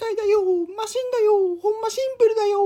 体だよ。マシンだよ。ほんまシンプルだよ。